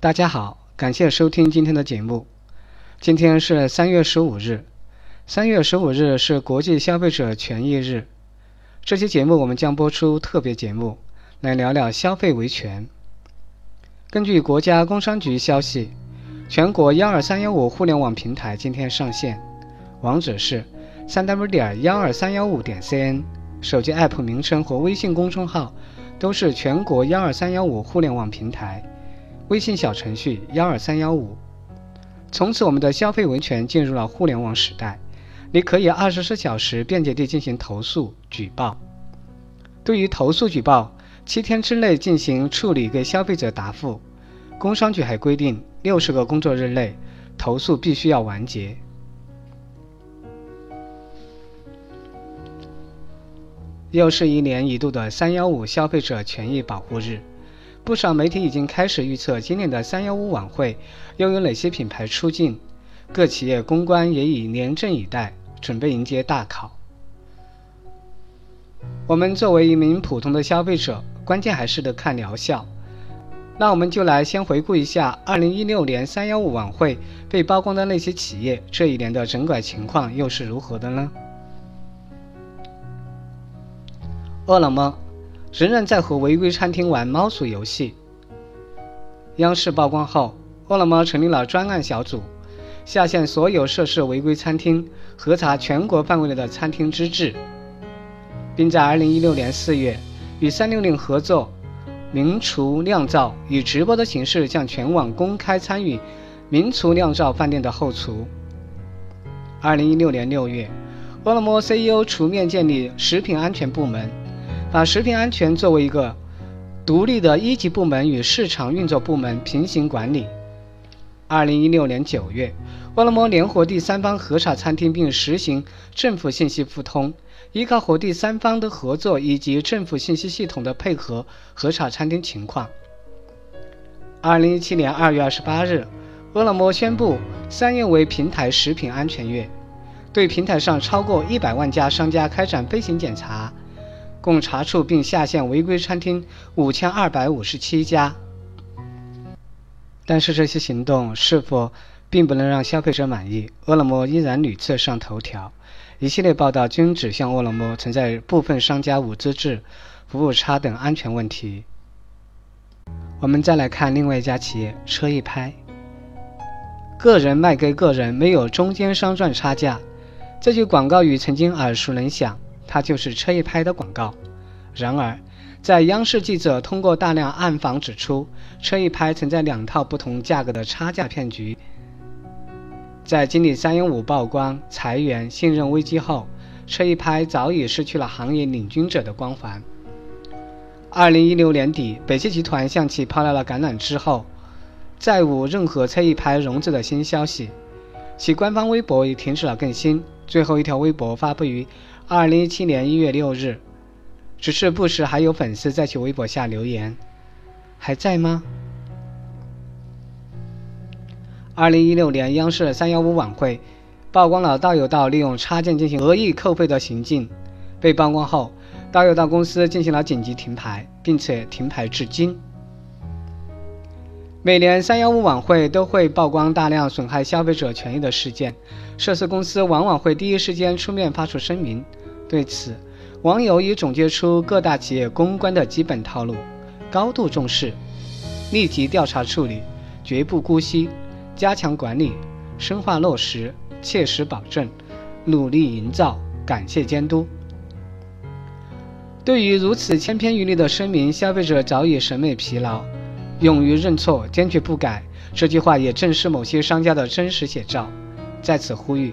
大家好，感谢收听今天的节目。今天是三月十五日，三月十五日是国际消费者权益日。这期节目我们将播出特别节目，来聊聊消费维权。根据国家工商局消息，全国幺二三幺五互联网平台今天上线，网址是三 w 点幺二三幺五点 cn，手机 app 名称和微信公众号都是全国幺二三幺五互联网平台。微信小程序幺二三幺五，从此我们的消费维权进入了互联网时代。你可以二十四小时便捷地进行投诉举报。对于投诉举报，七天之内进行处理，给消费者答复。工商局还规定，六十个工作日内投诉必须要完结。又是一年一度的三幺五消费者权益保护日。不少媒体已经开始预测今年的三幺五晚会又有哪些品牌出镜，各企业公关也已严阵以待，准备迎接大考。我们作为一名普通的消费者，关键还是得看疗效。那我们就来先回顾一下二零一六年三幺五晚会被曝光的那些企业，这一年的整改情况又是如何的呢？饿了么。仍然在和违规餐厅玩猫鼠游戏。央视曝光后，饿了么成立了专案小组，下线所有涉事违规餐厅，核查全国范围内的餐厅资质，并在2016年4月与360合作，名厨酿造以直播的形式向全网公开参与名厨酿造饭店的后厨。2016年6月，饿了么 CEO 出面建立食品安全部门。把食品安全作为一个独立的一级部门与市场运作部门平行管理。二零一六年九月，饿了么联合第三方核查餐厅，并实行政府信息互通，依靠和第三方的合作以及政府信息系统的配合核查餐厅情况。二零一七年二月二十八日，饿了么宣布三月为平台食品安全月，对平台上超过一百万家商家开展飞行检查。共查处并下线违规餐厅五千二百五十七家，但是这些行动是否并不能让消费者满意？饿了么依然屡次上头条，一系列报道均指向饿了么存在部分商家无资质、服务差等安全问题。我们再来看另外一家企业车一拍，个人卖给个人，没有中间商赚差价，这句广告语曾经耳熟能详。它就是车一拍的广告。然而，在央视记者通过大量暗访指出，车一拍存在两套不同价格的差价骗局。在经历三幺五曝光、裁员、信任危机后，车一拍早已失去了行业领军者的光环。二零一六年底，北汽集团向其抛来了橄榄枝后，再无任何车一拍融资的新消息，其官方微博也停止了更新。最后一条微博发布于。二零一七年一月六日，只是不时还有粉丝在其微博下留言：“还在吗？”二零一六年央视三幺五晚会曝光了道有道利用插件进行恶意扣费的行径，被曝光后，道有道公司进行了紧急停牌，并且停牌至今。每年三幺五晚会都会曝光大量损害消费者权益的事件，涉事公司往往会第一时间出面发出声明。对此，网友已总结出各大企业公关的基本套路：高度重视、立即调查处理、绝不姑息、加强管理、深化落实、切实保证、努力营造、感谢监督。对于如此千篇一律的声明，消费者早已审美疲劳。勇于认错，坚决不改，这句话也正是某些商家的真实写照。在此呼吁。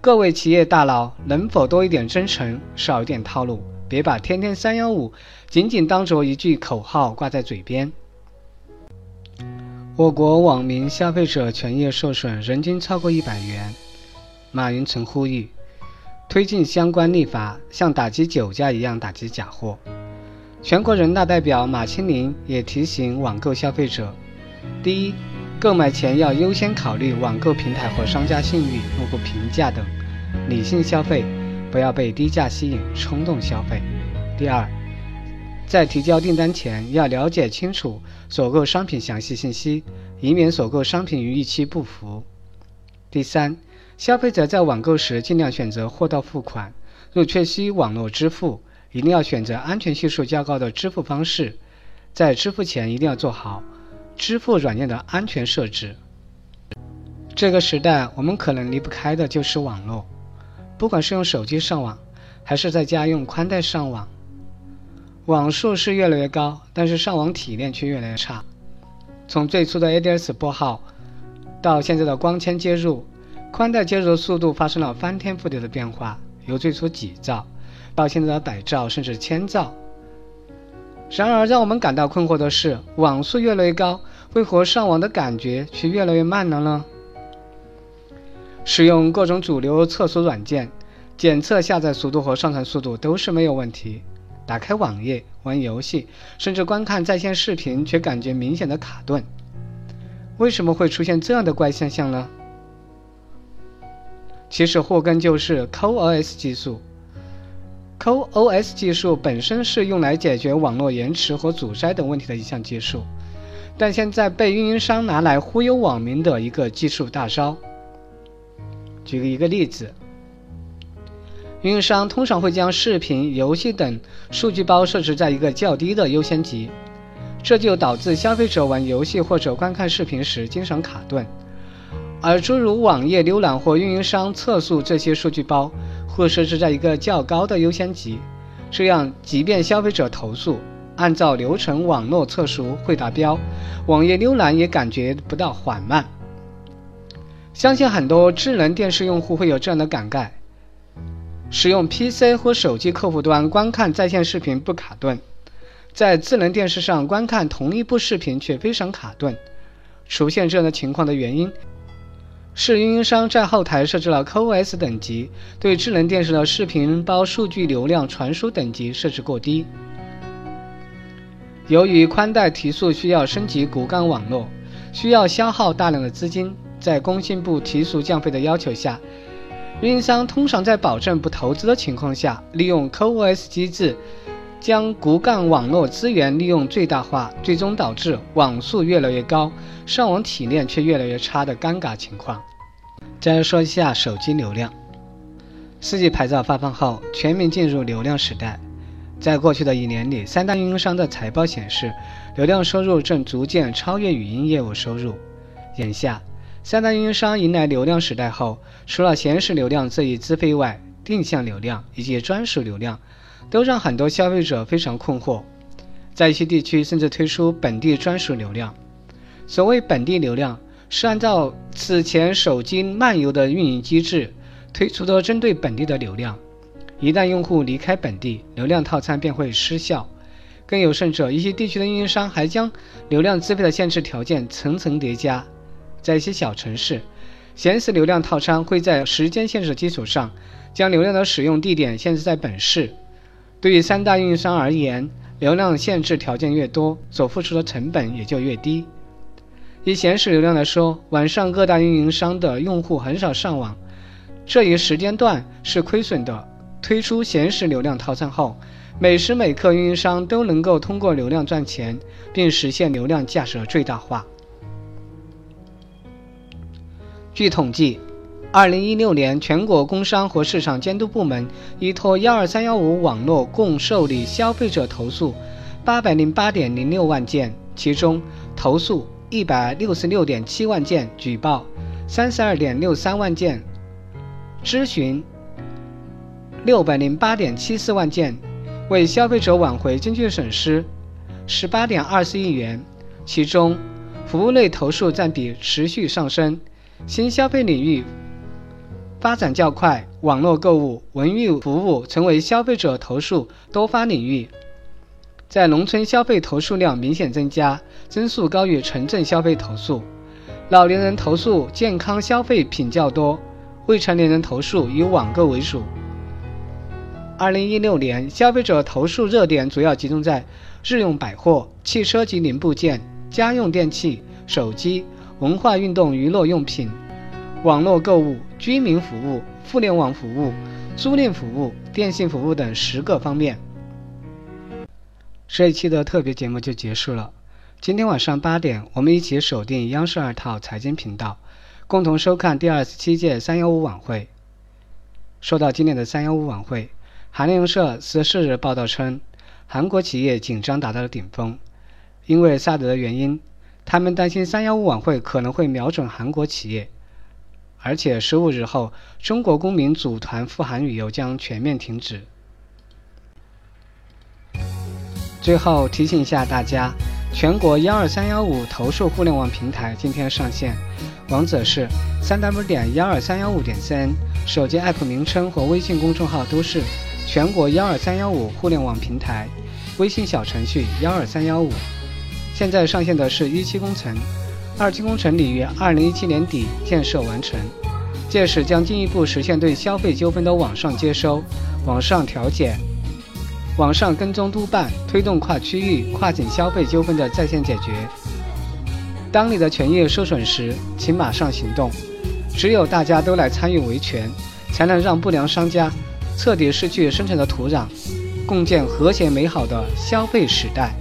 各位企业大佬，能否多一点真诚，少一点套路？别把“天天三幺五”仅仅当做一句口号挂在嘴边。我国网民消费者权益受损人均超过一百元。马云曾呼吁推进相关立法，像打击酒驾一样打击假货。全国人大代表马清林也提醒网购消费者：第一。购买前要优先考虑网购平台和商家信誉、用户评价等，理性消费，不要被低价吸引，冲动消费。第二，在提交订单前要了解清楚所购商品详细信息，以免所购商品与预期不符。第三，消费者在网购时尽量选择货到付款，若确需网络支付，一定要选择安全系数较高的支付方式。在支付前一定要做好支付软件的安全设置。这个时代，我们可能离不开的就是网络，不管是用手机上网，还是在家用宽带上网。网速是越来越高，但是上网体验却越来越差。从最初的 ADS 拨号，到现在的光纤接入，宽带接入的速度发生了翻天覆地的变化，由最初几兆，到现在的百兆甚至千兆。然而，让我们感到困惑的是，网速越来越高，为何上网的感觉却越来越慢了呢？使用各种主流测速软件，检测下载速度和上传速度都是没有问题。打开网页玩游戏，甚至观看在线视频，却感觉明显的卡顿。为什么会出现这样的怪现象呢？其实祸根就是 CoS 技术。Co-Os 技术本身是用来解决网络延迟和阻塞等问题的一项技术，但现在被运营商拿来忽悠网民的一个技术大招。举个一个例子。运营商通常会将视频、游戏等数据包设置在一个较低的优先级，这就导致消费者玩游戏或者观看视频时经常卡顿。而诸如网页浏览或运营商测速这些数据包会设置在一个较高的优先级，这样即便消费者投诉按照流程网络测速会达标，网页浏览也感觉不到缓慢。相信很多智能电视用户会有这样的感慨。使用 PC 或手机客户端观看在线视频不卡顿，在智能电视上观看同一部视频却非常卡顿。出现这样的情况的原因是运营商在后台设置了 QoS 等级，对智能电视的视频包数据流量传输等级设置过低。由于宽带提速需要升级骨干网络，需要消耗大量的资金，在工信部提速降费的要求下。运营商通常在保证不投资的情况下，利用 QoS 机制，将骨干网络资源利用最大化，最终导致网速越来越高，上网体验却越来越差的尴尬情况。再说一下手机流量。四 G 牌照发放后，全面进入流量时代。在过去的一年里，三大运营商的财报显示，流量收入正逐渐超越语音业务收入。眼下，三大运营商迎来流量时代后，除了闲时流量这一资费外，定向流量以及专属流量，都让很多消费者非常困惑。在一些地区，甚至推出本地专属流量。所谓本地流量，是按照此前手机漫游的运营机制推出的针对本地的流量。一旦用户离开本地，流量套餐便会失效。更有甚者，一些地区的运营商还将流量资费的限制条件层层叠加。在一些小城市，闲时流量套餐会在时间限制的基础上，将流量的使用地点限制在本市。对于三大运营商而言，流量限制条件越多，所付出的成本也就越低。以闲时流量来说，晚上各大运营商的用户很少上网，这一时间段是亏损的。推出闲时流量套餐后，每时每刻运营商都能够通过流量赚钱，并实现流量价值的最大化。据统计，二零一六年全国工商和市场监督部门依托幺二三幺五网络共受理消费者投诉八百零八点零六万件，其中投诉一百六十六点七万件，举报三十二点六三万件，咨询六百零八点七四万件，为消费者挽回经济损失十八点二四亿元，其中服务类投诉占比持续上升。新消费领域发展较快，网络购物、文娱服务成为消费者投诉多发领域。在农村消费投诉量明显增加，增速高于城镇消费投诉。老年人投诉健康消费品较多，未成年人投诉以网购为主。二零一六年，消费者投诉热点主要集中在日用百货、汽车及零部件、家用电器、手机。文化运动娱乐用品、网络购物、居民服务、互联网服务、租赁服务、电信服务等十个方面。这一期的特别节目就结束了。今天晚上八点，我们一起锁定央视二套财经频道，共同收看第二十七届“三幺五”晚会。说到今年的“三幺五”晚会，韩联社十四日报道称，韩国企业紧张达到了顶峰，因为萨德的原因，他们担心“三幺五”晚会可能会瞄准韩国企业，而且十五日后，中国公民组团赴韩旅游将全面停止。最后提醒一下大家，全国幺二三幺五投诉互联网平台今天上线，网址是三 w 点幺二三幺五点 cn，手机 app 名称和微信公众号都是全国幺二三幺五互联网平台，微信小程序幺二三幺五。现在上线的是一期工程，二期工程拟于二零一七年底建设完成，届时将进一步实现对消费纠纷的网上接收、网上调解。网上跟踪督办，推动跨区域、跨境消费纠纷的在线解决。当你的权益受损时，请马上行动。只有大家都来参与维权，才能让不良商家彻底失去生存的土壤，共建和谐美好的消费时代。